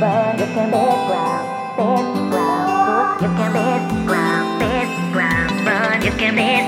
But you can be brown, be brown, you can be brown, be brown, but you can be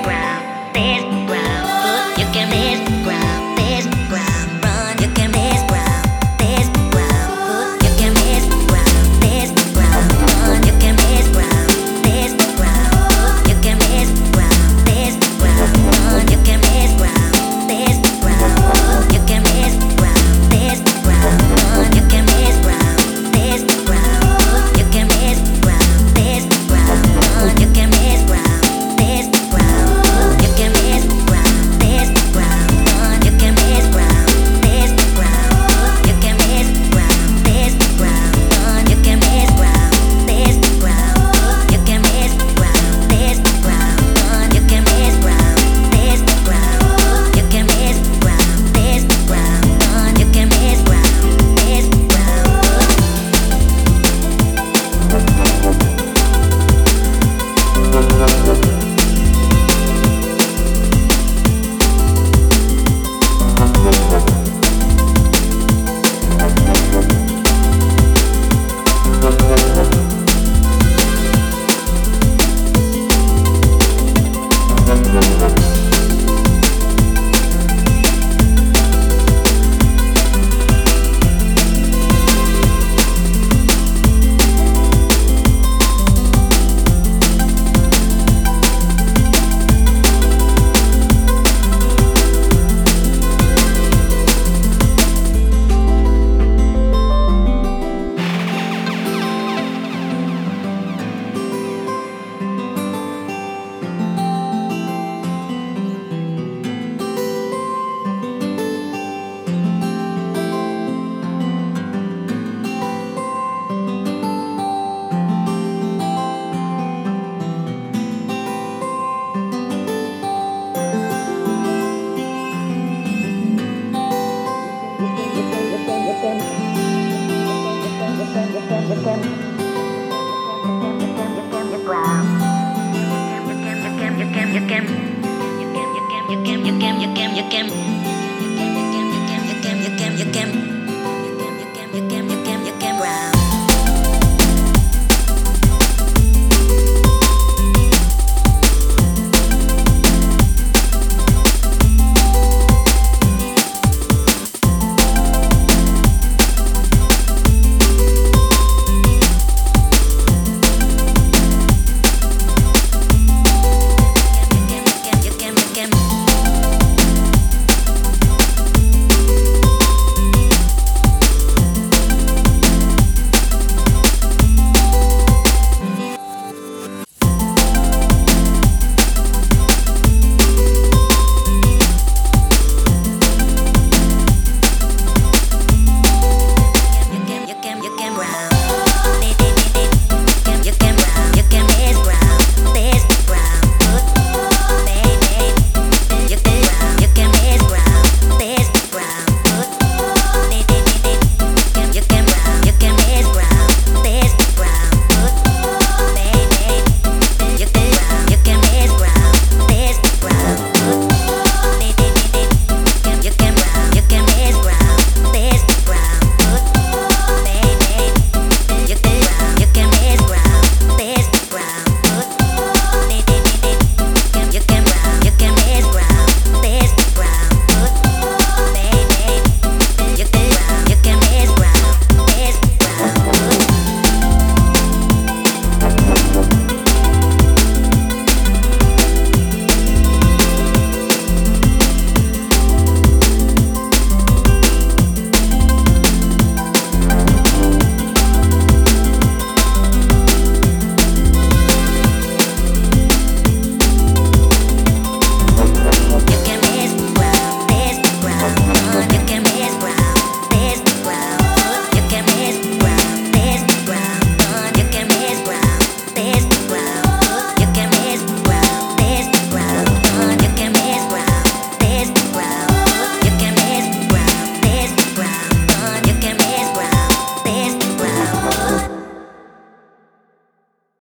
you can, you can, you can, you can, you can, you can, you can, you can, you can, you can.